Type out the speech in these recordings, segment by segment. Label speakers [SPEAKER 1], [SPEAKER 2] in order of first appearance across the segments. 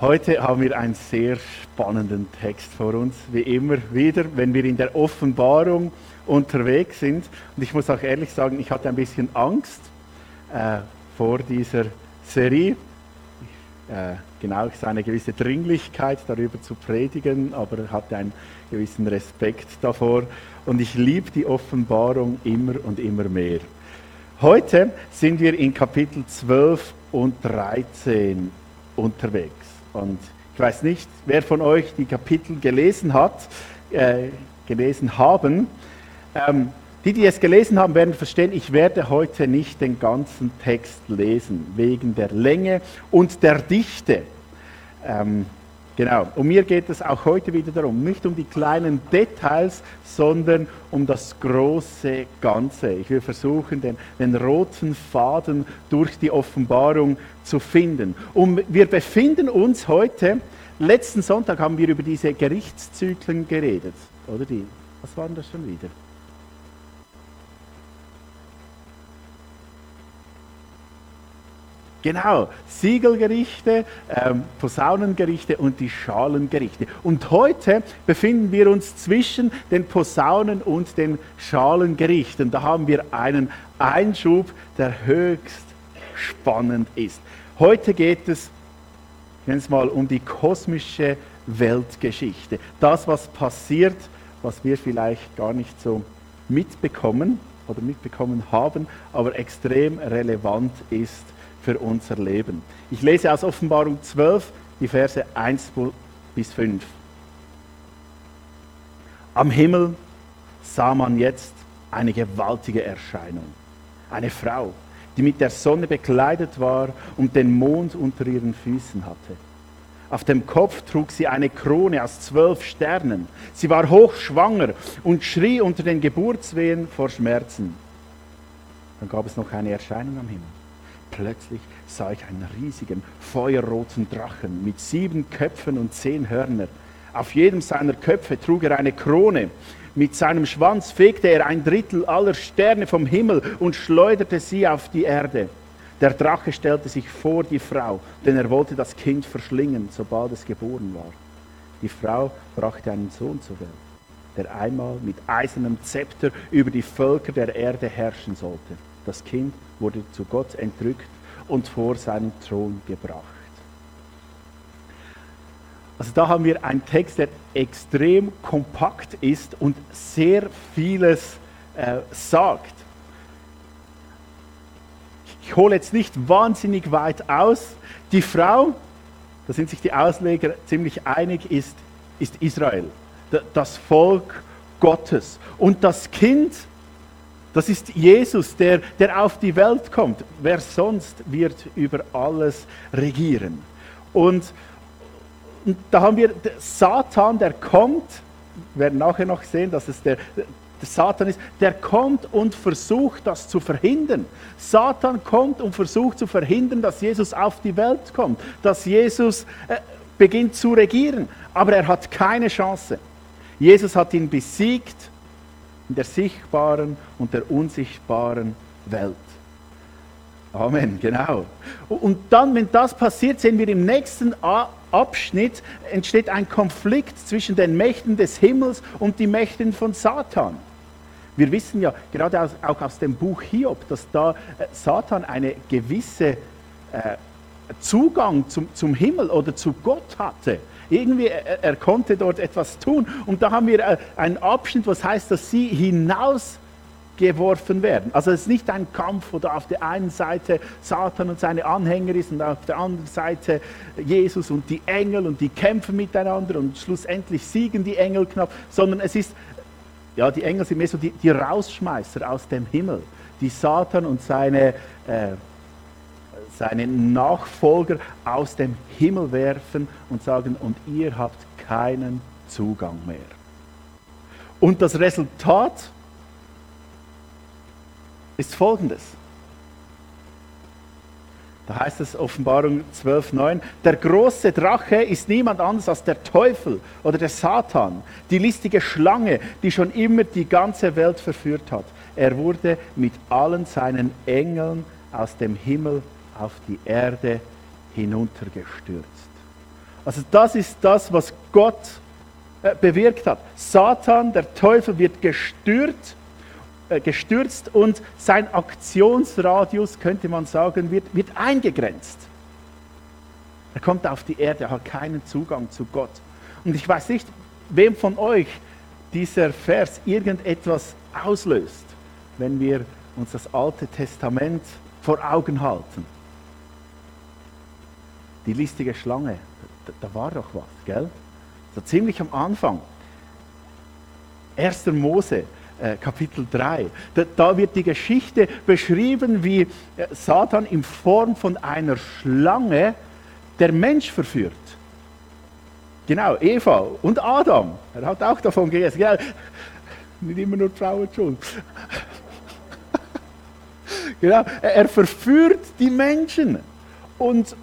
[SPEAKER 1] Heute haben wir einen sehr spannenden Text vor uns, wie immer wieder, wenn wir in der Offenbarung unterwegs sind. Und ich muss auch ehrlich sagen, ich hatte ein bisschen Angst äh, vor dieser Serie. Äh, genau, es ist eine gewisse Dringlichkeit, darüber zu predigen, aber hatte einen gewissen Respekt davor. Und ich liebe die Offenbarung immer und immer mehr. Heute sind wir in Kapitel 12 und 13 unterwegs. Und ich weiß nicht, wer von euch die Kapitel gelesen hat, äh, gelesen haben. Ähm, die, die es gelesen haben, werden verstehen, ich werde heute nicht den ganzen Text lesen, wegen der Länge und der Dichte. Ähm, Genau. Und mir geht es auch heute wieder darum, nicht um die kleinen Details, sondern um das große Ganze. Ich will versuchen, den, den roten Faden durch die Offenbarung zu finden. Und wir befinden uns heute, letzten Sonntag haben wir über diese Gerichtszyklen geredet. Oder die? Was waren das schon wieder? Genau, Siegelgerichte, ähm, Posaunengerichte und die Schalengerichte. Und heute befinden wir uns zwischen den Posaunen und den Schalengerichten. Da haben wir einen Einschub, der höchst spannend ist. Heute geht es, ich nenne es mal, um die kosmische Weltgeschichte. Das, was passiert, was wir vielleicht gar nicht so mitbekommen oder mitbekommen haben, aber extrem relevant ist für unser Leben. Ich lese aus Offenbarung 12 die Verse 1 bis 5. Am Himmel sah man jetzt eine gewaltige Erscheinung. Eine Frau, die mit der Sonne bekleidet war und den Mond unter ihren Füßen hatte. Auf dem Kopf trug sie eine Krone aus zwölf Sternen. Sie war hochschwanger und schrie unter den Geburtswehen vor Schmerzen. Dann gab es noch eine Erscheinung am Himmel. Plötzlich sah ich einen riesigen, feuerroten Drachen mit sieben Köpfen und zehn Hörnern. Auf jedem seiner Köpfe trug er eine Krone. Mit seinem Schwanz fegte er ein Drittel aller Sterne vom Himmel und schleuderte sie auf die Erde. Der Drache stellte sich vor die Frau, denn er wollte das Kind verschlingen, sobald es geboren war. Die Frau brachte einen Sohn zur Welt, der einmal mit eisernem Zepter über die Völker der Erde herrschen sollte. Das Kind wurde zu Gott entrückt und vor seinen Thron gebracht. Also da haben wir einen Text, der extrem kompakt ist und sehr vieles äh, sagt. Ich hole jetzt nicht wahnsinnig weit aus. Die Frau, da sind sich die Ausleger ziemlich einig, ist, ist Israel, das Volk Gottes. Und das Kind, das ist Jesus, der, der auf die Welt kommt. Wer sonst wird über alles regieren? Und, und da haben wir Satan, der kommt, wir werden nachher noch sehen, dass es der, der Satan ist, der kommt und versucht, das zu verhindern. Satan kommt und versucht zu verhindern, dass Jesus auf die Welt kommt, dass Jesus äh, beginnt zu regieren. Aber er hat keine Chance. Jesus hat ihn besiegt in der sichtbaren und der unsichtbaren Welt. Amen, genau. Und dann, wenn das passiert, sehen wir im nächsten Abschnitt, entsteht ein Konflikt zwischen den Mächten des Himmels und den Mächten von Satan. Wir wissen ja gerade auch aus dem Buch Hiob, dass da äh, Satan eine gewisse äh, Zugang zum Himmel oder zu Gott hatte. Irgendwie, er, er konnte dort etwas tun. Und da haben wir äh, einen Abschnitt, was heißt, dass sie hinausgeworfen werden. Also es ist nicht ein Kampf, wo da auf der einen Seite Satan und seine Anhänger ist und auf der anderen Seite Jesus und die Engel und die kämpfen miteinander und schlussendlich siegen die Engel knapp, sondern es ist, ja, die Engel sind mehr so die, die Rausschmeißer aus dem Himmel, die Satan und seine äh, seine Nachfolger aus dem Himmel werfen und sagen, und ihr habt keinen Zugang mehr. Und das Resultat ist folgendes. Da heißt es Offenbarung 12.9, der große Drache ist niemand anderes als der Teufel oder der Satan, die listige Schlange, die schon immer die ganze Welt verführt hat. Er wurde mit allen seinen Engeln aus dem Himmel auf die Erde hinuntergestürzt. Also das ist das, was Gott äh, bewirkt hat. Satan, der Teufel, wird gestürzt, äh, gestürzt und sein Aktionsradius, könnte man sagen, wird, wird eingegrenzt. Er kommt auf die Erde, er hat keinen Zugang zu Gott. Und ich weiß nicht, wem von euch dieser Vers irgendetwas auslöst, wenn wir uns das Alte Testament vor Augen halten. Die listige Schlange, da, da war doch was, gell? So ziemlich am Anfang. 1. Mose, äh, Kapitel 3. Da, da, wird die Geschichte beschrieben, wie äh, Satan in Form von einer Schlange der Mensch verführt. Genau, Eva und Adam. Er hat auch davon gegessen. Gell? Nicht immer nur Frauen schon. genau, er verführt die Menschen und,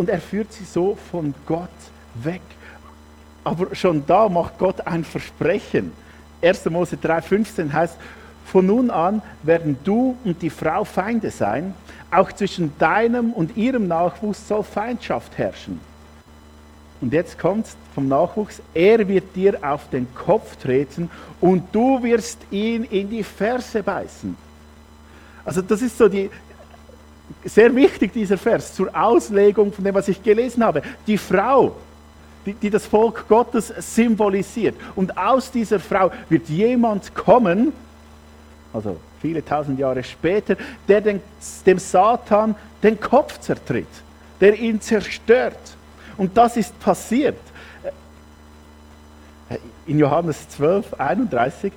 [SPEAKER 1] und er führt sie so von Gott weg. Aber schon da macht Gott ein Versprechen. 1. Mose 3,15 heißt, von nun an werden du und die Frau Feinde sein, auch zwischen deinem und ihrem Nachwuchs soll Feindschaft herrschen. Und jetzt kommt vom Nachwuchs, er wird dir auf den Kopf treten und du wirst ihn in die Ferse beißen. Also das ist so die, sehr wichtig, dieser Vers, zur Auslegung von dem, was ich gelesen habe. Die Frau, die, die das Volk Gottes symbolisiert. Und aus dieser Frau wird jemand kommen, also viele tausend Jahre später, der den, dem Satan den Kopf zertritt, der ihn zerstört. Und das ist passiert. In Johannes 12, 31,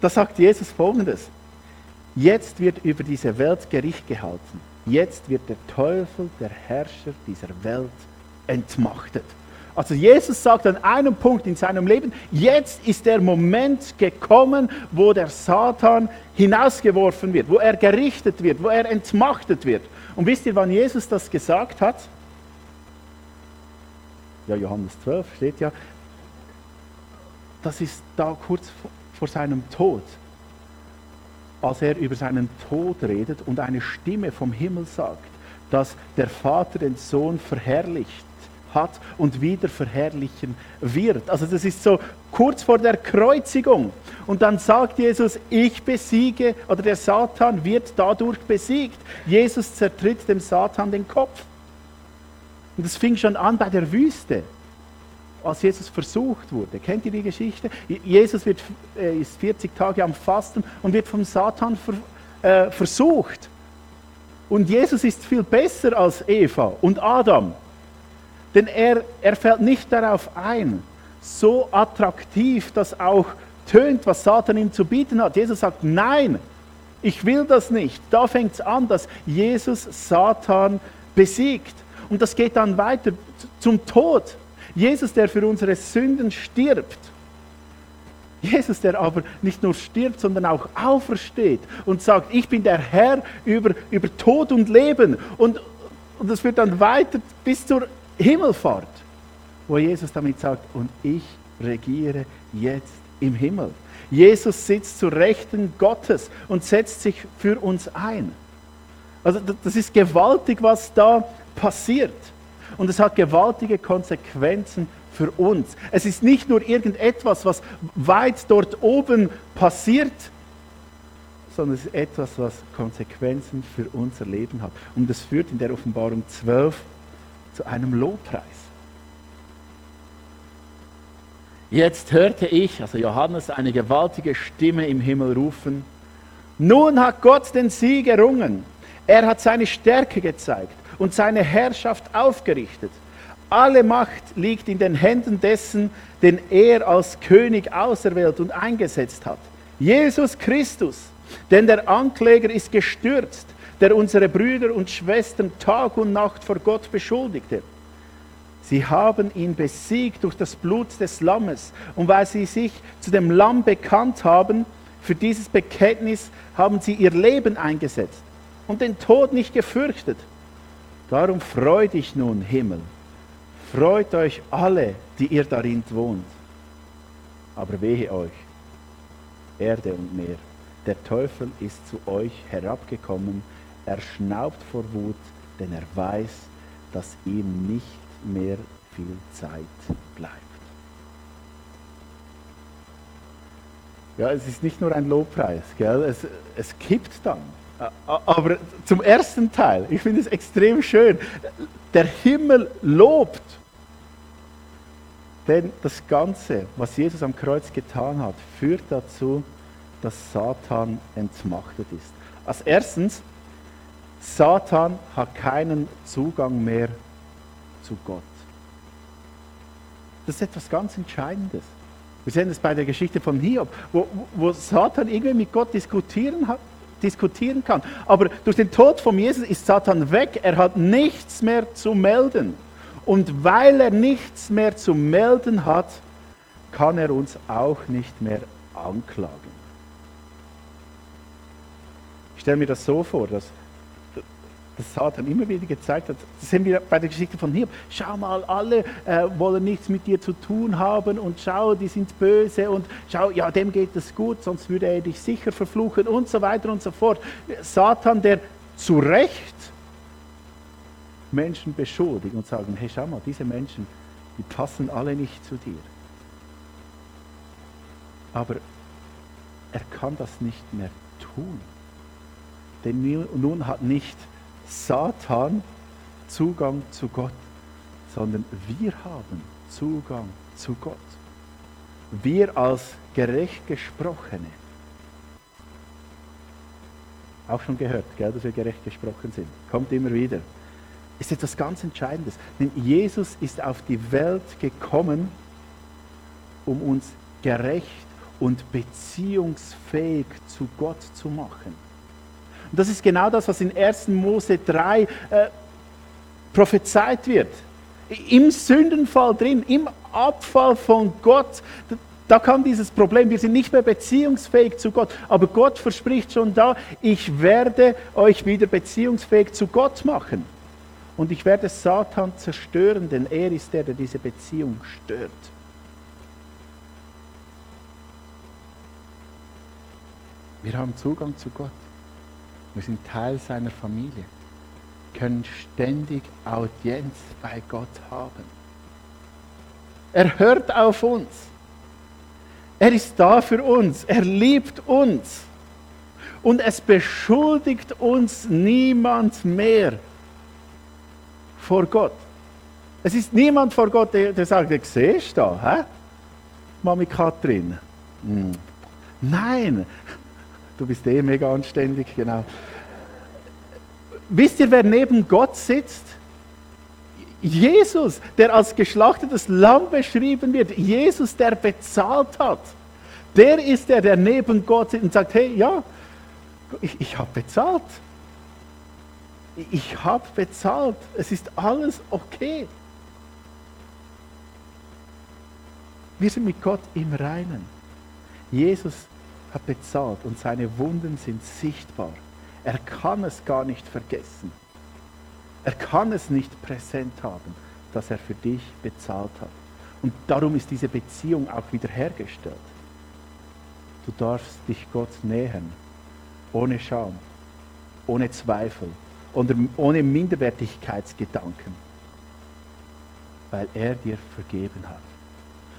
[SPEAKER 1] da sagt Jesus folgendes. Jetzt wird über diese Welt Gericht gehalten. Jetzt wird der Teufel, der Herrscher dieser Welt, entmachtet. Also Jesus sagt an einem Punkt in seinem Leben, jetzt ist der Moment gekommen, wo der Satan hinausgeworfen wird, wo er gerichtet wird, wo er entmachtet wird. Und wisst ihr, wann Jesus das gesagt hat? ja, Johannes 12 steht ja, das ist da kurz vor seinem Tod, als er über seinen Tod redet und eine Stimme vom Himmel sagt, dass der Vater den Sohn verherrlicht hat und wieder verherrlichen wird. Also das ist so kurz vor der Kreuzigung. Und dann sagt Jesus, ich besiege, oder der Satan wird dadurch besiegt. Jesus zertritt dem Satan den Kopf. Und das fing schon an bei der Wüste, als Jesus versucht wurde. Kennt ihr die Geschichte? Jesus wird, äh, ist 40 Tage am Fasten und wird vom Satan ver, äh, versucht. Und Jesus ist viel besser als Eva und Adam. Denn er, er fällt nicht darauf ein, so attraktiv, dass auch tönt, was Satan ihm zu bieten hat. Jesus sagt, nein, ich will das nicht. Da fängt es an, dass Jesus Satan besiegt. Und das geht dann weiter zum Tod. Jesus, der für unsere Sünden stirbt. Jesus, der aber nicht nur stirbt, sondern auch aufersteht und sagt, ich bin der Herr über, über Tod und Leben. Und, und das wird dann weiter bis zur Himmelfahrt, wo Jesus damit sagt, und ich regiere jetzt im Himmel. Jesus sitzt zur Rechten Gottes und setzt sich für uns ein. Also das ist gewaltig, was da passiert. Und es hat gewaltige Konsequenzen für uns. Es ist nicht nur irgendetwas, was weit dort oben passiert, sondern es ist etwas, was Konsequenzen für unser Leben hat. Und das führt in der Offenbarung 12 zu einem Lobpreis. Jetzt hörte ich, also Johannes, eine gewaltige Stimme im Himmel rufen, nun hat Gott den Sieg errungen. Er hat seine Stärke gezeigt und seine Herrschaft aufgerichtet. Alle Macht liegt in den Händen dessen, den er als König auserwählt und eingesetzt hat. Jesus Christus, denn der Ankläger ist gestürzt, der unsere Brüder und Schwestern Tag und Nacht vor Gott beschuldigte. Sie haben ihn besiegt durch das Blut des Lammes. Und weil sie sich zu dem Lamm bekannt haben, für dieses Bekenntnis haben sie ihr Leben eingesetzt und den Tod nicht gefürchtet. Darum freut dich nun, Himmel. Freut euch alle, die ihr darin wohnt. Aber wehe euch, Erde und Meer. Der Teufel ist zu euch herabgekommen. Er schnaubt vor Wut, denn er weiß, dass ihm nicht mehr viel Zeit bleibt. Ja, es ist nicht nur ein Lobpreis, gell? Es, es kippt dann. Aber zum ersten Teil, ich finde es extrem schön. Der Himmel lobt. Denn das Ganze, was Jesus am Kreuz getan hat, führt dazu, dass Satan entmachtet ist. Als erstens, Satan hat keinen Zugang mehr zu Gott. Das ist etwas ganz Entscheidendes. Wir sehen es bei der Geschichte von Hiob, wo, wo Satan irgendwie mit Gott diskutieren, hat, diskutieren kann. Aber durch den Tod von Jesus ist Satan weg. Er hat nichts mehr zu melden. Und weil er nichts mehr zu melden hat, kann er uns auch nicht mehr anklagen. Ich stelle mir das so vor, dass das Satan immer wieder gezeigt hat. Das sehen wir bei der Geschichte von Hiob. Schau mal, alle äh, wollen nichts mit dir zu tun haben und schau, die sind böse und schau, ja, dem geht es gut, sonst würde er dich sicher verfluchen und so weiter und so fort. Satan, der zu Recht Menschen beschuldigt und sagen, hey, schau mal, diese Menschen, die passen alle nicht zu dir. Aber er kann das nicht mehr tun. Denn nun hat nicht Satan Zugang zu Gott, sondern wir haben Zugang zu Gott. Wir als gerecht gesprochene. Auch schon gehört, gell, dass wir gerecht gesprochen sind. Kommt immer wieder. Ist etwas ganz Entscheidendes. Denn Jesus ist auf die Welt gekommen, um uns gerecht und beziehungsfähig zu Gott zu machen. Und das ist genau das, was in 1. Mose 3 äh, prophezeit wird. Im Sündenfall drin, im Abfall von Gott, da kam dieses Problem, wir sind nicht mehr beziehungsfähig zu Gott. Aber Gott verspricht schon da, ich werde euch wieder beziehungsfähig zu Gott machen. Und ich werde Satan zerstören, denn er ist der, der diese Beziehung stört. Wir haben Zugang zu Gott. Wir sind Teil seiner Familie, können ständig Audienz bei Gott haben. Er hört auf uns. Er ist da für uns. Er liebt uns. Und es beschuldigt uns niemand mehr vor Gott. Es ist niemand vor Gott, der, der sagt, ich sehe da, hä? Mami Katrin. Hm. Nein, Du bist eh mega anständig, genau. Wisst ihr, wer neben Gott sitzt? Jesus, der als geschlachtetes Lamm beschrieben wird. Jesus, der bezahlt hat. Der ist der, der neben Gott sitzt und sagt, hey, ja, ich, ich habe bezahlt. Ich habe bezahlt. Es ist alles okay. Wir sind mit Gott im Reinen. Jesus hat bezahlt und seine Wunden sind sichtbar. Er kann es gar nicht vergessen. Er kann es nicht präsent haben, dass er für dich bezahlt hat. Und darum ist diese Beziehung auch wiederhergestellt. Du darfst dich Gott nähern, ohne Scham, ohne Zweifel, ohne Minderwertigkeitsgedanken, weil er dir vergeben hat.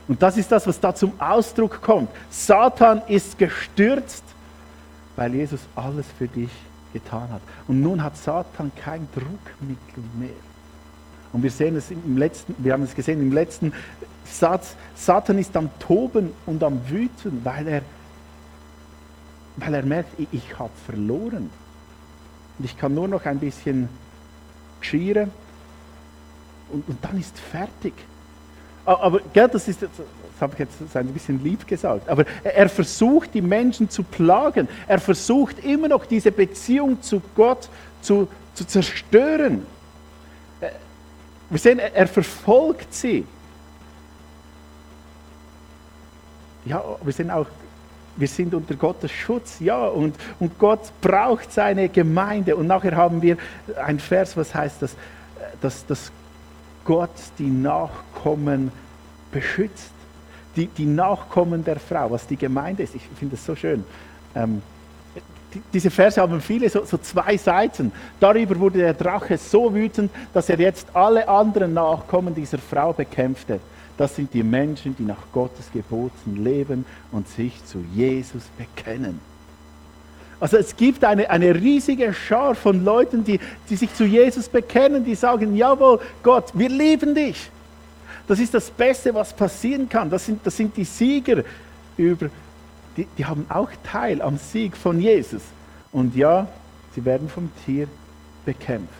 [SPEAKER 1] Und das ist das, was da zum Ausdruck kommt. Satan ist gestürzt, weil Jesus alles für dich getan hat. Und nun hat Satan kein Druckmittel mehr. Und wir sehen es im letzten, wir haben es gesehen im letzten Satz, Satan ist am Toben und am Wüten, weil er, weil er merkt, ich, ich habe verloren. Und ich kann nur noch ein bisschen schieren und, und dann ist fertig. Aber gell, das ist, das habe ich jetzt ein bisschen lieb gesagt, aber er versucht die Menschen zu plagen. Er versucht immer noch diese Beziehung zu Gott zu, zu zerstören. Äh, wir sehen, er verfolgt sie. Ja, wir sehen auch, wir sind unter Gottes Schutz, ja, und, und Gott braucht seine Gemeinde. Und nachher haben wir ein Vers, was heißt das, dass, dass Gott die Nachkommen beschützt. Die, die Nachkommen der Frau, was die Gemeinde ist. Ich finde es so schön. Ähm, diese Verse haben viele so, so zwei Seiten. Darüber wurde der Drache so wütend, dass er jetzt alle anderen Nachkommen dieser Frau bekämpfte. Das sind die Menschen, die nach Gottes Geboten leben und sich zu Jesus bekennen. Also es gibt eine, eine riesige Schar von Leuten, die, die sich zu Jesus bekennen, die sagen, jawohl, Gott, wir lieben dich. Das ist das Beste, was passieren kann. Das sind, das sind die Sieger über, die, die haben auch Teil am Sieg von Jesus. Und ja, sie werden vom Tier bekämpft.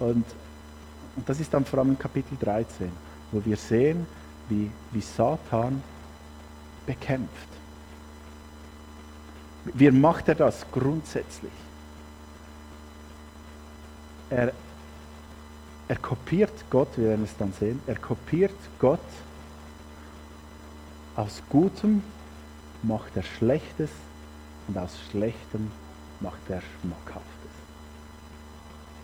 [SPEAKER 1] Und, und das ist dann vor allem Kapitel 13, wo wir sehen, wie, wie Satan bekämpft. Wie macht er das grundsätzlich? Er, er kopiert Gott, wir werden es dann sehen, er kopiert Gott. Aus Gutem macht er Schlechtes und aus Schlechtem macht er Schmackhaftes.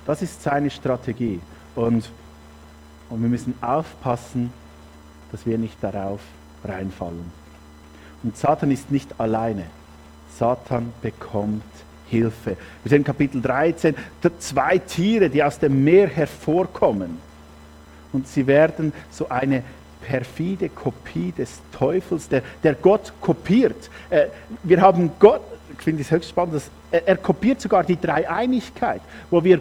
[SPEAKER 1] Das ist seine Strategie. Und, und wir müssen aufpassen, dass wir nicht darauf reinfallen. Und Satan ist nicht alleine. Satan bekommt Hilfe. Wir sehen Kapitel 13, zwei Tiere, die aus dem Meer hervorkommen. Und sie werden so eine perfide Kopie des Teufels, der, der Gott kopiert. Äh, wir haben Gott, ich finde es höchst spannend, dass er, er kopiert sogar die Dreieinigkeit, wo wir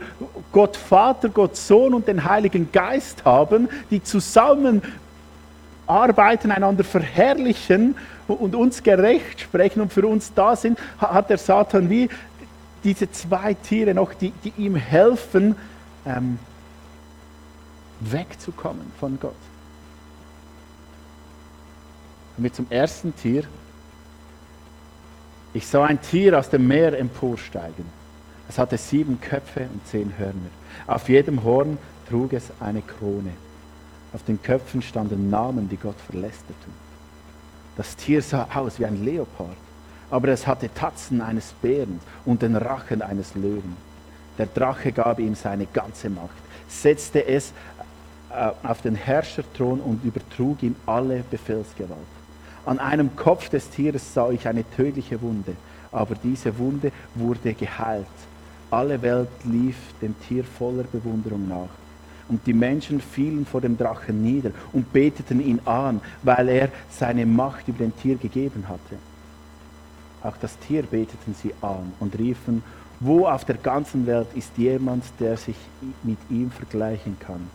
[SPEAKER 1] Gott Vater, Gott Sohn und den Heiligen Geist haben, die zusammen arbeiten, einander verherrlichen und uns gerecht sprechen und für uns da sind, hat der Satan wie diese zwei Tiere noch, die, die ihm helfen, ähm, wegzukommen von Gott. Kommen wir zum ersten Tier. Ich sah ein Tier aus dem Meer emporsteigen. Es hatte sieben Köpfe und zehn Hörner. Auf jedem Horn trug es eine Krone. Auf den Köpfen standen Namen, die Gott verlästerten. Das Tier sah aus wie ein Leopard, aber es hatte Tatzen eines Bären und den Rachen eines Löwen. Der Drache gab ihm seine ganze Macht, setzte es äh, auf den Herrscherthron und übertrug ihm alle Befehlsgewalt. An einem Kopf des Tieres sah ich eine tödliche Wunde, aber diese Wunde wurde geheilt. Alle Welt lief dem Tier voller Bewunderung nach. Und die Menschen fielen vor dem Drachen nieder und beteten ihn an, weil er seine Macht über den Tier gegeben hatte. Auch das Tier beteten sie an und riefen, wo auf der ganzen Welt ist jemand, der sich mit ihm vergleichen kann?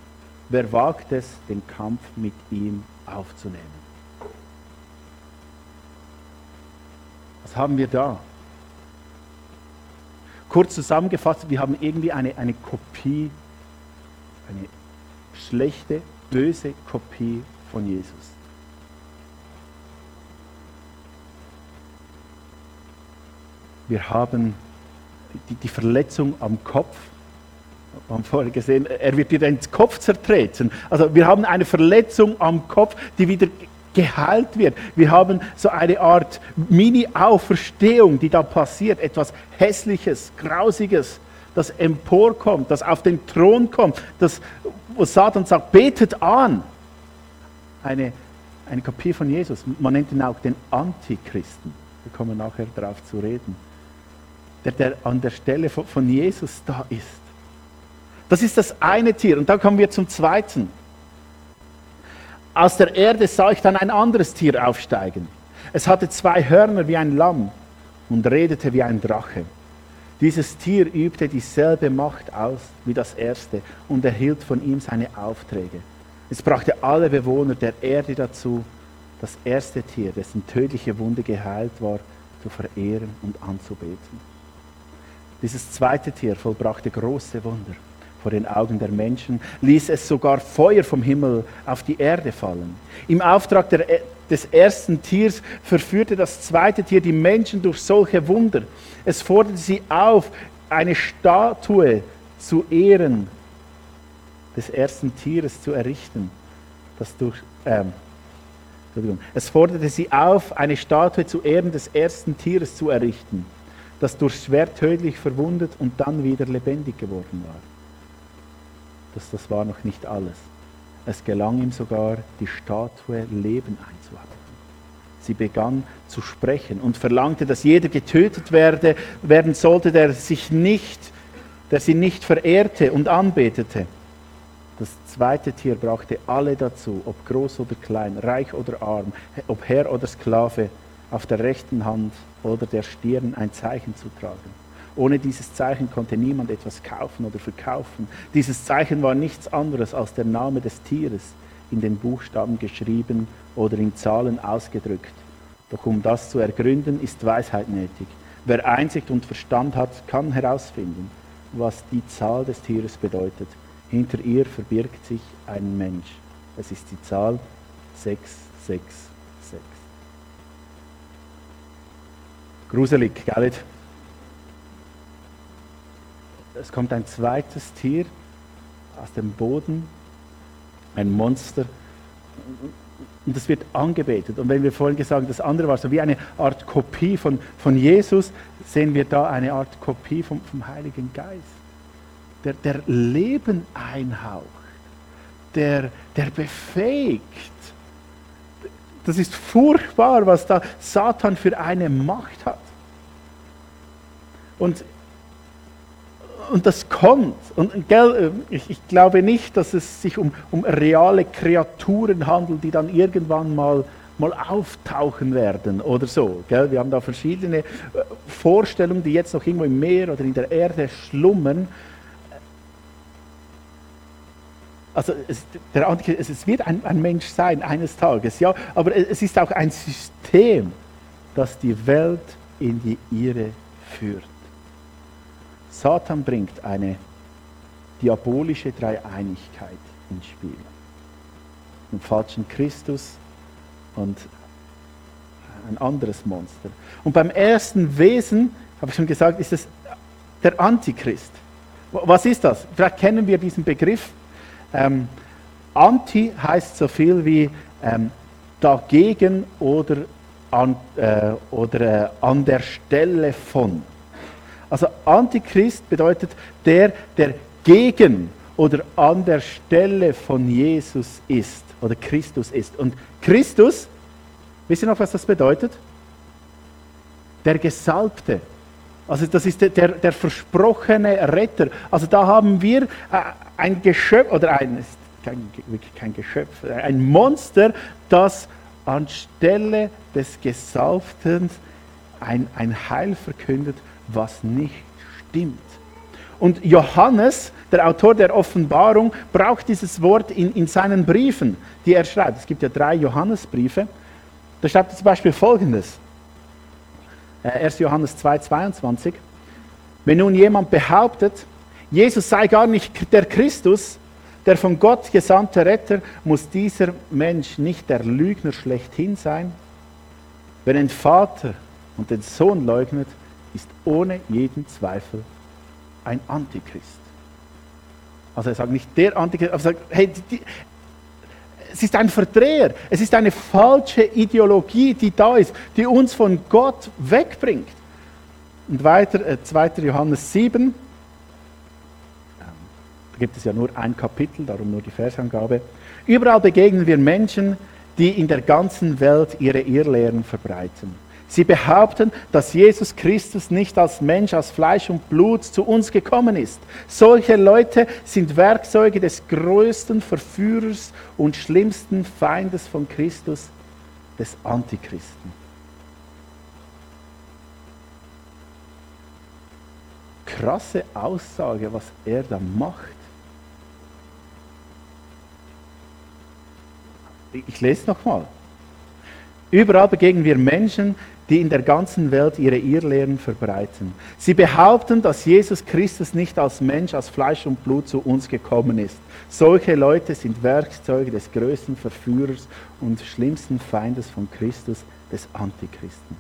[SPEAKER 1] Wer wagt es, den Kampf mit ihm aufzunehmen? Was haben wir da? Kurz zusammengefasst, wir haben irgendwie eine, eine Kopie eine schlechte, böse Kopie von Jesus. Wir haben die, die Verletzung am Kopf. Wir haben vorher gesehen, er wird wieder ins Kopf zertreten. Also wir haben eine Verletzung am Kopf, die wieder geheilt wird. Wir haben so eine Art Mini-Auferstehung, die da passiert. Etwas Hässliches, Grausiges, das emporkommt, das auf den Thron kommt, das, wo Satan sagt, betet an. Eine, eine Kopie von Jesus. Man nennt ihn auch den Antichristen. Wir kommen nachher darauf zu reden. Der, der an der Stelle von, von Jesus da ist. Das ist das eine Tier. Und dann kommen wir zum zweiten. Aus der Erde sah ich dann ein anderes Tier aufsteigen. Es hatte zwei Hörner wie ein Lamm und redete wie ein Drache. Dieses Tier übte dieselbe Macht aus wie das erste und erhielt von ihm seine Aufträge. Es brachte alle Bewohner der Erde dazu, das erste Tier, dessen tödliche Wunde geheilt war, zu verehren und anzubeten. Dieses zweite Tier vollbrachte große Wunder vor den Augen der Menschen, ließ es sogar Feuer vom Himmel auf die Erde fallen. Im Auftrag der, des ersten Tiers verführte das zweite Tier die Menschen durch solche Wunder. Es forderte sie auf, eine Statue zu Ehren des ersten Tieres zu errichten, das durch, ähm, es forderte sie auf, eine Statue zu Ehren des ersten Tieres zu errichten, das durch Schwert tödlich verwundet und dann wieder lebendig geworden war. Das, das war noch nicht alles. Es gelang ihm sogar, die Statue Leben einzuhauchen. Sie begann zu sprechen und verlangte, dass jeder getötet werde, werden sollte, der sich nicht, der sie nicht verehrte und anbetete. Das zweite Tier brachte alle dazu, ob groß oder klein, reich oder arm, ob Herr oder Sklave, auf der rechten Hand oder der Stirn ein Zeichen zu tragen. Ohne dieses Zeichen konnte niemand etwas kaufen oder verkaufen. Dieses Zeichen war nichts anderes als der Name des Tieres, in den Buchstaben geschrieben oder in Zahlen ausgedrückt. Doch um das zu ergründen, ist Weisheit nötig. Wer Einsicht und Verstand hat, kann herausfinden, was die Zahl des Tieres bedeutet. Hinter ihr verbirgt sich ein Mensch. Es ist die Zahl 666. Gruselig, gell? Es kommt ein zweites Tier aus dem Boden, ein Monster, und das wird angebetet. Und wenn wir vorhin gesagt haben, das andere war so wie eine Art Kopie von, von Jesus, sehen wir da eine Art Kopie vom, vom Heiligen Geist, der, der Leben einhaucht, der, der befähigt. Das ist furchtbar, was da Satan für eine Macht hat. Und und das kommt. Und gell, äh, ich, ich, glaube nicht, dass es sich um, um reale Kreaturen handelt, die dann irgendwann mal, mal auftauchen werden oder so. Gell? Wir haben da verschiedene äh, Vorstellungen, die jetzt noch irgendwo im Meer oder in der Erde schlummern. Also es, der, es wird ein, ein Mensch sein eines Tages, ja, aber es ist auch ein System, das die Welt in die Irre führt. Satan bringt eine diabolische Dreieinigkeit ins Spiel. Einen falschen Christus und ein anderes Monster. Und beim ersten Wesen, habe ich schon gesagt, ist es der Antichrist. Was ist das? Vielleicht kennen wir diesen Begriff. Ähm, Anti heißt so viel wie ähm, dagegen oder an, äh, oder äh, an der Stelle von. Also Antichrist bedeutet der, der gegen oder an der Stelle von Jesus ist oder Christus ist. Und Christus, wisst ihr noch, was das bedeutet? Der Gesalbte. Also das ist der, der, versprochene Retter. Also da haben wir äh, ein Geschöpf, oder ein, kein, kein Geschöpf, ein Monster, das anstelle des Gesalbten ein, ein Heil verkündet, was nicht stimmt. Und Johannes, der Autor der Offenbarung, braucht dieses Wort in, in seinen Briefen, die er schreibt. Es gibt ja drei Johannesbriefe. Da schreibt er zum Beispiel folgendes. 1. Äh, Johannes 2, 22. Wenn nun jemand behauptet, Jesus sei gar nicht der Christus, der von Gott gesandte Retter, muss dieser Mensch nicht der Lügner schlechthin sein. Wenn ein Vater und den Sohn leugnet, ist ohne jeden Zweifel ein Antichrist. Also er sagt nicht der Antichrist, aber er sagt, hey, die, die, es ist ein Verdreher, es ist eine falsche Ideologie, die da ist, die uns von Gott wegbringt. Und weiter, äh, 2. Johannes 7, ähm, da gibt es ja nur ein Kapitel, darum nur die Versangabe. Überall begegnen wir Menschen, die in der ganzen Welt ihre Irrlehren verbreiten. Sie behaupten, dass Jesus Christus nicht als Mensch, als Fleisch und Blut zu uns gekommen ist. Solche Leute sind Werkzeuge des größten Verführers und schlimmsten Feindes von Christus, des Antichristen. Krasse Aussage, was er da macht. Ich lese nochmal. Überall begegnen wir Menschen, die in der ganzen Welt ihre Irrlehren verbreiten. Sie behaupten, dass Jesus Christus nicht als Mensch, als Fleisch und Blut zu uns gekommen ist. Solche Leute sind Werkzeuge des größten Verführers und schlimmsten Feindes von Christus, des Antichristen.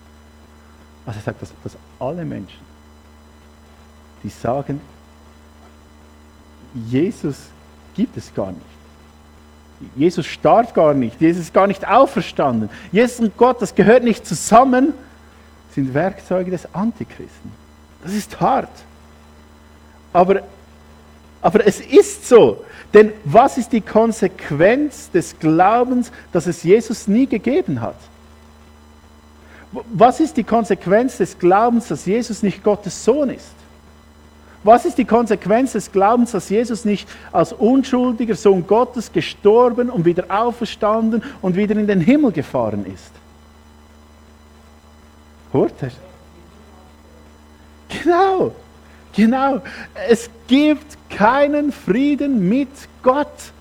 [SPEAKER 1] Also er sagt, dass, dass alle Menschen, die sagen, Jesus gibt es gar nicht. Jesus starb gar nicht, Jesus ist gar nicht auferstanden. Jesus und Gott, das gehört nicht zusammen, sind Werkzeuge des Antichristen. Das ist hart. Aber, aber es ist so. Denn was ist die Konsequenz des Glaubens, dass es Jesus nie gegeben hat? Was ist die Konsequenz des Glaubens, dass Jesus nicht Gottes Sohn ist? Was ist die Konsequenz des Glaubens, dass Jesus nicht als unschuldiger Sohn Gottes gestorben und wieder auferstanden und wieder in den Himmel gefahren ist? Hört er? Genau, genau. Es gibt keinen Frieden mit Gott.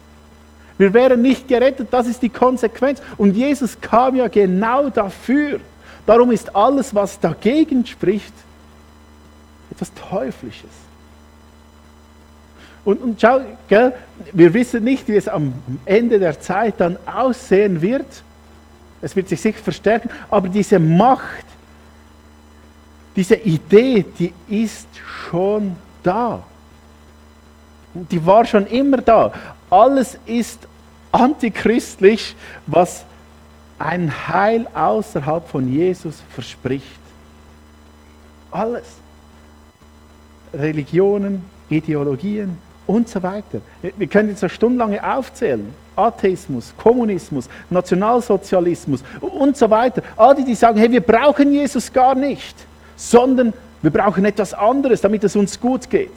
[SPEAKER 1] Wir wären nicht gerettet, das ist die Konsequenz. Und Jesus kam ja genau dafür. Darum ist alles, was dagegen spricht, etwas Teuflisches. Und, und schau, gell, wir wissen nicht, wie es am Ende der Zeit dann aussehen wird. Es wird sich sicher verstärken, aber diese Macht, diese Idee, die ist schon da. Die war schon immer da. Alles ist antichristlich, was ein Heil außerhalb von Jesus verspricht. Alles. Religionen, Ideologien und so weiter. Wir können jetzt so stundenlange aufzählen. Atheismus, Kommunismus, Nationalsozialismus und so weiter. All die, die sagen, hey, wir brauchen Jesus gar nicht sondern wir brauchen etwas anderes, damit es uns gut geht.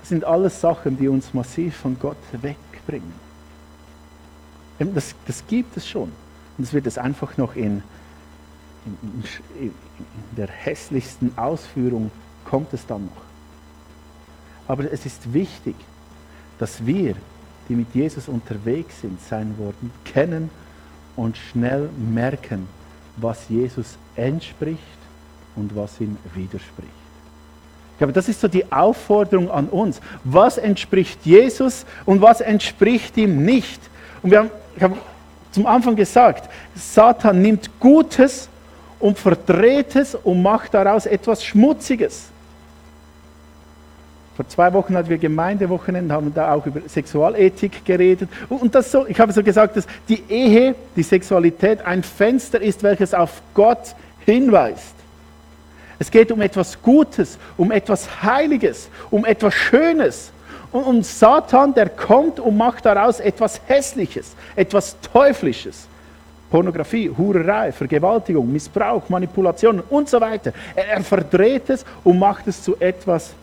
[SPEAKER 1] Das sind alles Sachen, die uns massiv von Gott wegbringen. Das, das gibt es schon. Und es wird es einfach noch in, in, in der hässlichsten Ausführung kommt es dann noch. Aber es ist wichtig, dass wir, die mit Jesus unterwegs sind, sein worden, kennen und schnell merken, was Jesus entspricht und was ihm widerspricht. Ich glaube, das ist so die Aufforderung an uns. Was entspricht Jesus und was entspricht ihm nicht? Und wir haben, ich habe zum Anfang gesagt, Satan nimmt Gutes und verdreht es und macht daraus etwas Schmutziges. Vor zwei Wochen hatten wir Gemeindewochenende, haben da auch über Sexualethik geredet. Und das so, ich habe so gesagt, dass die Ehe, die Sexualität ein Fenster ist, welches auf Gott hinweist. Es geht um etwas Gutes, um etwas Heiliges, um etwas Schönes. Und, und Satan, der kommt und macht daraus etwas Hässliches, etwas Teuflisches. Pornografie, Hurerei, Vergewaltigung, Missbrauch, Manipulation und so weiter. Er, er, verdreht es und macht es zu etwas,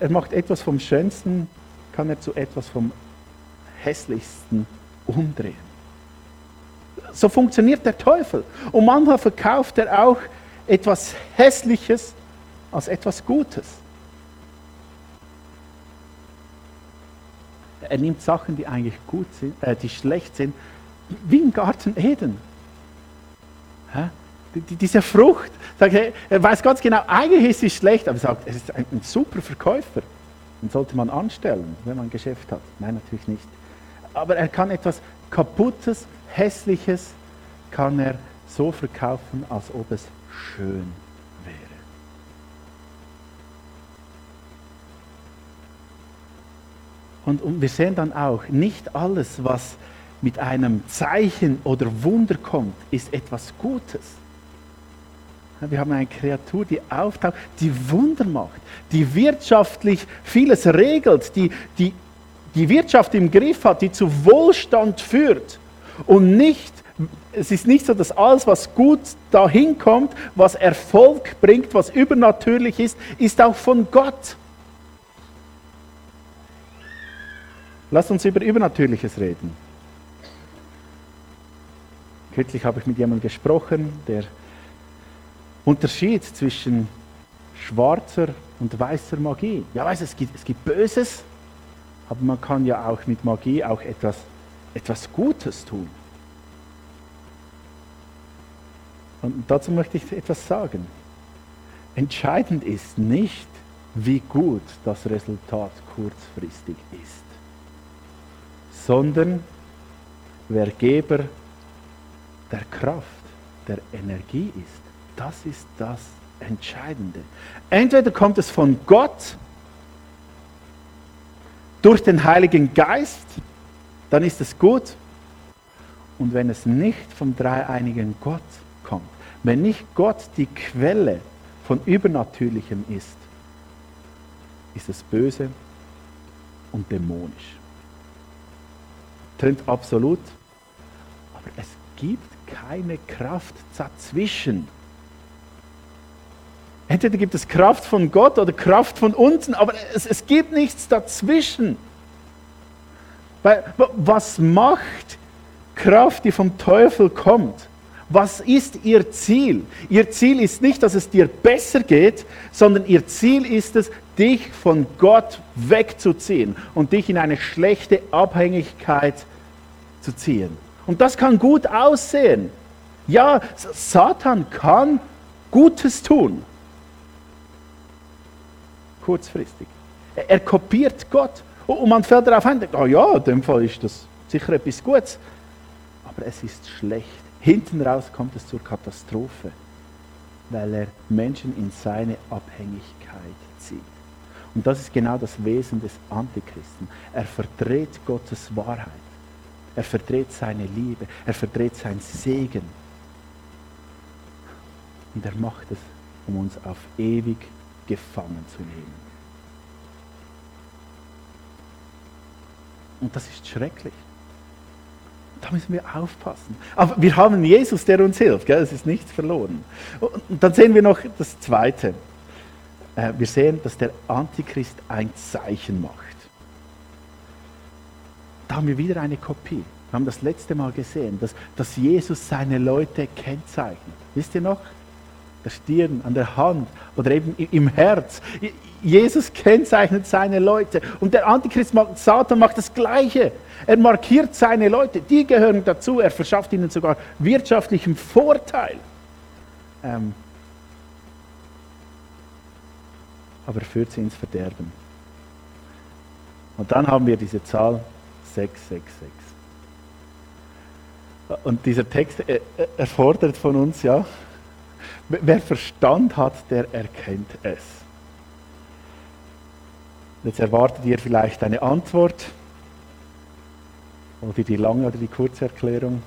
[SPEAKER 1] er macht etwas vom Schönsten, kann er zu etwas vom Hässlichsten umdrehen. So funktioniert der Teufel. Und manchmal verkauft er auch etwas Hässliches als etwas Gutes. Er nimmt Sachen, die eigentlich gut sind, äh, die schlecht sind, wie im Garten Eden. Hä? Die, diese Frucht, sagt, er weiß ganz genau, eigentlich ist sie schlecht, aber er sagt, es ist ein, ein super Verkäufer. Den sollte man anstellen, wenn man ein Geschäft hat. Nein, natürlich nicht. Aber er kann etwas Kaputtes, Hässliches, kann er so verkaufen, als ob es schön wäre. Und, und wir sehen dann auch, nicht alles, was mit einem Zeichen oder Wunder kommt, ist etwas Gutes. Wir haben eine Kreatur, die auftaucht, die Wunder macht, die wirtschaftlich vieles regelt, die, die die Wirtschaft im Griff hat, die zu Wohlstand führt und nicht es ist nicht so, dass alles, was gut dahin kommt, was Erfolg bringt, was übernatürlich ist, ist auch von Gott. Lass uns über Übernatürliches reden. Kürzlich habe ich mit jemandem gesprochen, der Unterschied zwischen schwarzer und weißer Magie. Ja, weiß es gibt, es gibt Böses, aber man kann ja auch mit Magie auch etwas, etwas Gutes tun. Und dazu möchte ich etwas sagen. Entscheidend ist nicht, wie gut das Resultat kurzfristig ist, sondern wer Geber der Kraft, der Energie ist. Das ist das Entscheidende. Entweder kommt es von Gott durch den Heiligen Geist, dann ist es gut. Und wenn es nicht vom dreieinigen Gott kommt. Wenn nicht Gott die Quelle von Übernatürlichem ist, ist es böse und dämonisch. Tönt absolut, aber es gibt keine Kraft dazwischen. Entweder gibt es Kraft von Gott oder Kraft von unten, aber es, es gibt nichts dazwischen. Weil, was macht Kraft, die vom Teufel kommt? Was ist ihr Ziel? Ihr Ziel ist nicht, dass es dir besser geht, sondern ihr Ziel ist es, dich von Gott wegzuziehen und dich in eine schlechte Abhängigkeit zu ziehen. Und das kann gut aussehen. Ja, Satan kann Gutes tun. Kurzfristig. Er, kopiert Gott. Und man fällt darauf ein, oh ja, in dem Fall ist das sicher etwas Gutes. Aber es ist schlecht. Hinten raus kommt es zur Katastrophe, weil er Menschen in seine Abhängigkeit zieht. Und das ist genau das Wesen des Antichristen. Er verdreht Gottes Wahrheit. Er verdreht seine Liebe. Er verdreht sein Segen. Und er macht es, um uns auf ewig gefangen zu nehmen. Und das ist schrecklich. Da müssen wir aufpassen. Aber wir haben Jesus, der uns hilft. Gell? Es ist nichts verloren. Und dann sehen wir noch das Zweite. Äh, wir sehen, dass der Antichrist ein Zeichen macht. Da haben wir wieder eine Kopie. Wir haben das letzte Mal gesehen, dass, dass Jesus seine Leute kennzeichnet. Wisst ihr noch? Der Stirn, an der Hand oder eben im Herz. Jesus kennzeichnet seine Leute. Und der Antichrist, Satan, macht das Gleiche. Er markiert seine Leute. Die gehören dazu. Er verschafft ihnen sogar wirtschaftlichen Vorteil. Ähm, aber er führt sie ins Verderben. Und dann haben wir diese Zahl 666. Und dieser Text erfordert von uns, ja, wer Verstand hat, der erkennt es. Jetzt erwartet ihr vielleicht eine Antwort oder die lange oder die kurze Erklärung.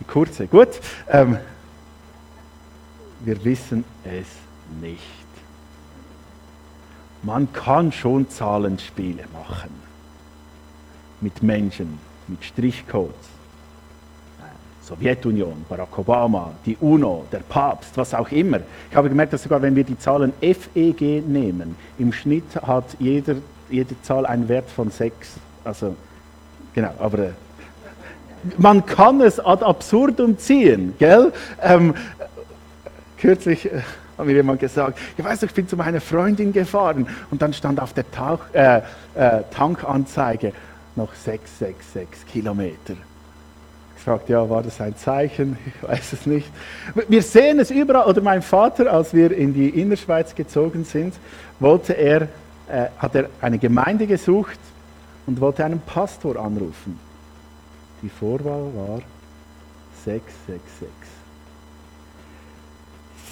[SPEAKER 1] Die kurze, gut. Ähm, wir wissen es nicht. Man kann schon Zahlenspiele machen. Mit Menschen, mit Strichcodes. Sowjetunion, Barack Obama, die UNO, der Papst, was auch immer. Ich habe gemerkt, dass sogar wenn wir die Zahlen FEG nehmen, im Schnitt hat jeder, jede Zahl einen Wert von 6. Also, genau, aber äh, man kann es ad absurdum ziehen, gell? Ähm, kürzlich äh, hat mir jemand gesagt, ich weiß, ich bin zu meiner Freundin gefahren und dann stand auf der Tauch, äh, äh, Tankanzeige noch 666 Kilometer gefragt, ja, war das ein Zeichen? Ich weiß es nicht. Wir sehen es überall, oder mein Vater, als wir in die Innerschweiz gezogen sind, wollte er, äh, hat er eine Gemeinde gesucht und wollte einen Pastor anrufen. Die Vorwahl war 666.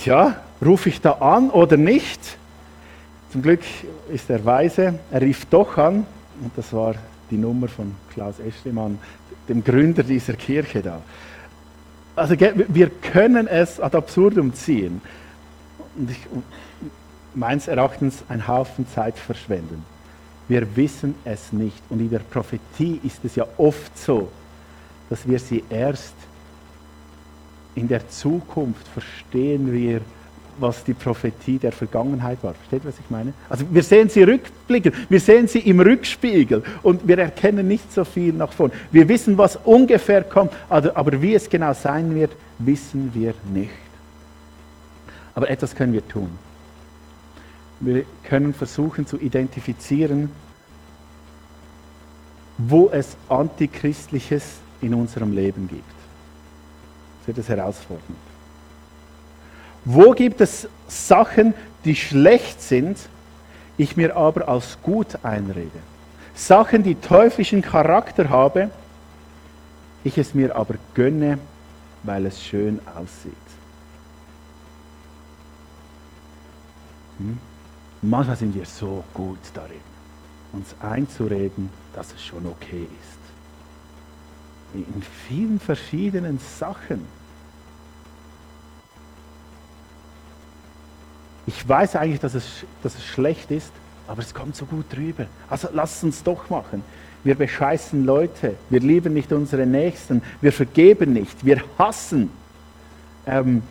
[SPEAKER 1] Tja, rufe ich da an oder nicht? Zum Glück ist er weise, er rief doch an und das war die Nummer von Klaus Eschlimann, dem Gründer dieser Kirche da. Also wir können es ad absurdum ziehen. Und ich, meines Erachtens ein Haufen Zeit verschwenden. Wir wissen es nicht. Und in der Prophetie ist es ja oft so, dass wir sie erst in der Zukunft verstehen wir, was die Prophetie der Vergangenheit war. Versteht was ich meine? Also wir sehen sie rückblicken, wir sehen sie im Rückspiegel und wir erkennen nicht so viel nach vorn. Wir wissen, was ungefähr kommt, aber wie es genau sein wird, wissen wir nicht. Aber etwas können wir tun. Wir können versuchen zu identifizieren, wo es Antichristliches in unserem Leben gibt. Das wird es herausfordernd. Wo gibt es Sachen, die schlecht sind, ich mir aber als gut einrede? Sachen, die teuflischen Charakter haben, ich es mir aber gönne, weil es schön aussieht. Hm? Manchmal sind wir so gut darin, uns einzureden, dass es schon okay ist. In vielen verschiedenen Sachen. Ich weiß eigentlich, dass es, dass es schlecht ist, aber es kommt so gut drüber. Also lasst uns doch machen. Wir bescheißen Leute, wir lieben nicht unsere Nächsten, wir vergeben nicht, wir hassen. Ähm,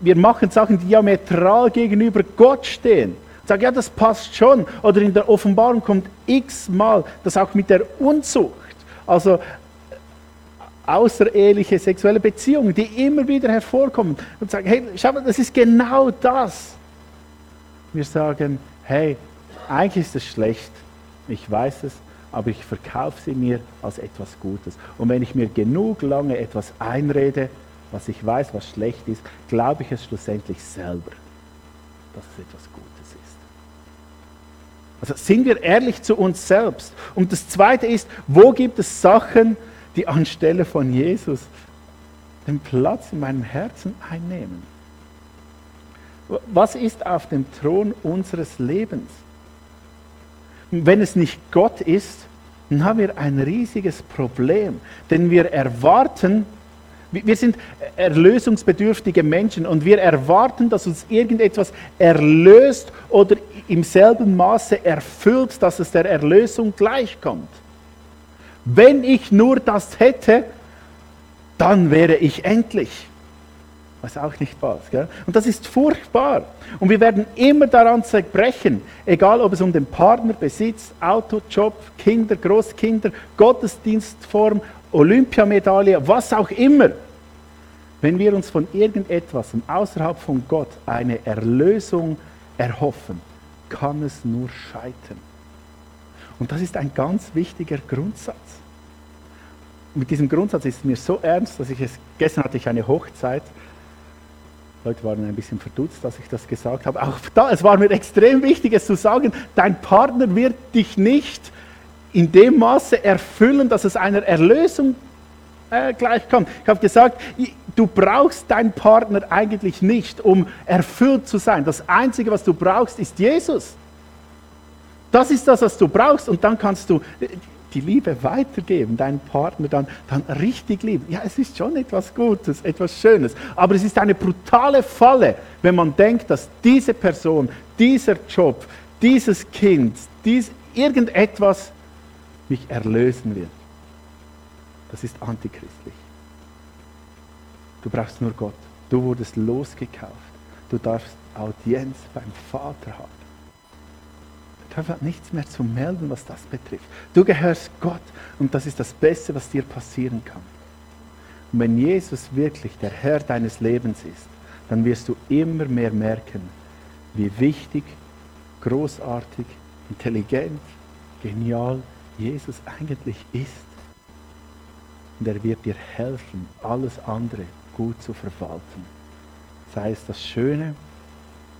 [SPEAKER 1] wir machen Sachen, die diametral gegenüber Gott stehen. Sag, ja, das passt schon. Oder in der Offenbarung kommt x-mal das auch mit der Unzucht. Also außereheliche sexuelle Beziehungen, die immer wieder hervorkommen und sagen, hey, schau mal, das ist genau das. Wir sagen, hey, eigentlich ist es schlecht, ich weiß es, aber ich verkaufe sie mir als etwas Gutes. Und wenn ich mir genug lange etwas einrede, was ich weiß, was schlecht ist, glaube ich es schlussendlich selber, dass es etwas Gutes ist. Also sind wir ehrlich zu uns selbst. Und das Zweite ist, wo gibt es Sachen, die anstelle von Jesus den Platz in meinem Herzen einnehmen? Was ist auf dem Thron unseres Lebens? Wenn es nicht Gott ist, dann haben wir ein riesiges Problem. Denn wir erwarten, wir sind erlösungsbedürftige Menschen und wir erwarten, dass uns irgendetwas erlöst oder im selben Maße erfüllt, dass es der Erlösung gleichkommt. Wenn ich nur das hätte, dann wäre ich endlich. Was auch nicht passt. Gell? Und das ist furchtbar. Und wir werden immer daran zerbrechen, egal ob es um den Partner, Besitz, Auto, Job, Kinder, Großkinder, Gottesdienstform, Olympiamedaille, was auch immer. Wenn wir uns von irgendetwas außerhalb von Gott eine Erlösung erhoffen, kann es nur scheitern. Und das ist ein ganz wichtiger Grundsatz. mit diesem Grundsatz ist es mir so ernst, dass ich es, gestern hatte ich eine Hochzeit, Leute waren ein bisschen verdutzt, dass ich das gesagt habe. Auch da, es war mir extrem wichtig, es zu sagen, dein Partner wird dich nicht in dem Maße erfüllen, dass es einer Erlösung äh, gleichkommt. Ich habe gesagt, du brauchst deinen Partner eigentlich nicht, um erfüllt zu sein. Das Einzige, was du brauchst, ist Jesus. Das ist das, was du brauchst und dann kannst du die Liebe weitergeben, deinen Partner dann, dann richtig lieben. Ja, es ist schon etwas Gutes, etwas Schönes. Aber es ist eine brutale Falle, wenn man denkt, dass diese Person, dieser Job, dieses Kind, dies, irgendetwas mich erlösen wird. Das ist antichristlich. Du brauchst nur Gott. Du wurdest losgekauft. Du darfst Audienz beim Vater haben. Teufel hat nichts mehr zu melden, was das betrifft. Du gehörst Gott und das ist das Beste, was dir passieren kann. Und wenn Jesus wirklich der Herr deines Lebens ist, dann wirst du immer mehr merken, wie wichtig, großartig, intelligent, genial Jesus eigentlich ist. Und er wird dir helfen, alles andere gut zu verwalten. Sei es das Schöne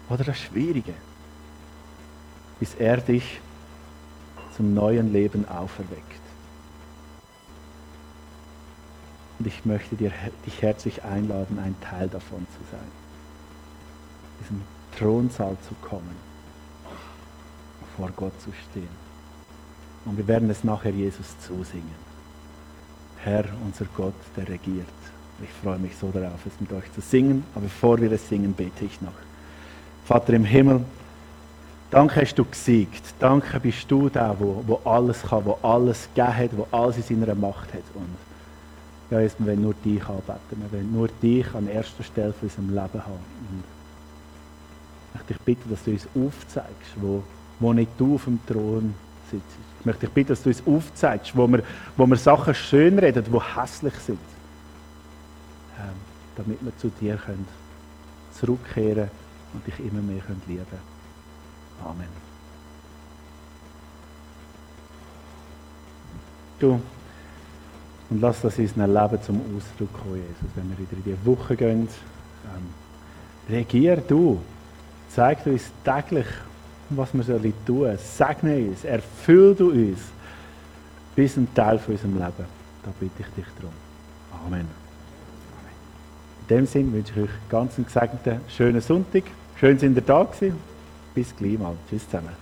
[SPEAKER 1] oder das Schwierige bis er dich zum neuen Leben auferweckt. Und ich möchte dir, dich herzlich einladen, ein Teil davon zu sein. Diesen Thronsaal zu kommen, vor Gott zu stehen. Und wir werden es nachher Jesus zusingen. Herr, unser Gott, der regiert. Ich freue mich so darauf, es mit euch zu singen. Aber bevor wir es singen, bete ich noch. Vater im Himmel, Danke hast du gesiegt. Danke bist du der, wo, wo alles kann, wo alles gegeben hat, wo alles in seiner Macht hat. Und ja, jetzt, wir wollen nur dich anbeten. Wir wollen nur dich an erster Stelle für unserem Leben haben. Und ich möchte dich bitten, dass du uns aufzeigst, wo, wo nicht du auf dem Thron sitzt. Ich möchte dich bitten, dass du uns aufzeigst, wo wir, wo wir Sachen schönreden, die hässlich sind. Ähm, damit wir zu dir können zurückkehren und dich immer mehr können lieben können. Amen. Du, und lass das in unserem Leben zum Ausdruck kommen, Jesus, wenn wir wieder in die Woche gehen. Ähm, regier du. Zeig uns täglich, was wir sollen tun. Segne uns, erfüll du uns bis ein Teil von unserem Leben. Da bitte ich dich darum. Amen. In dem Sinne wünsche ich euch ganz einen gesegneten, schönen Sonntag. Schön, sind ihr da gewesen. Bis gleich mal. Tschüss zusammen.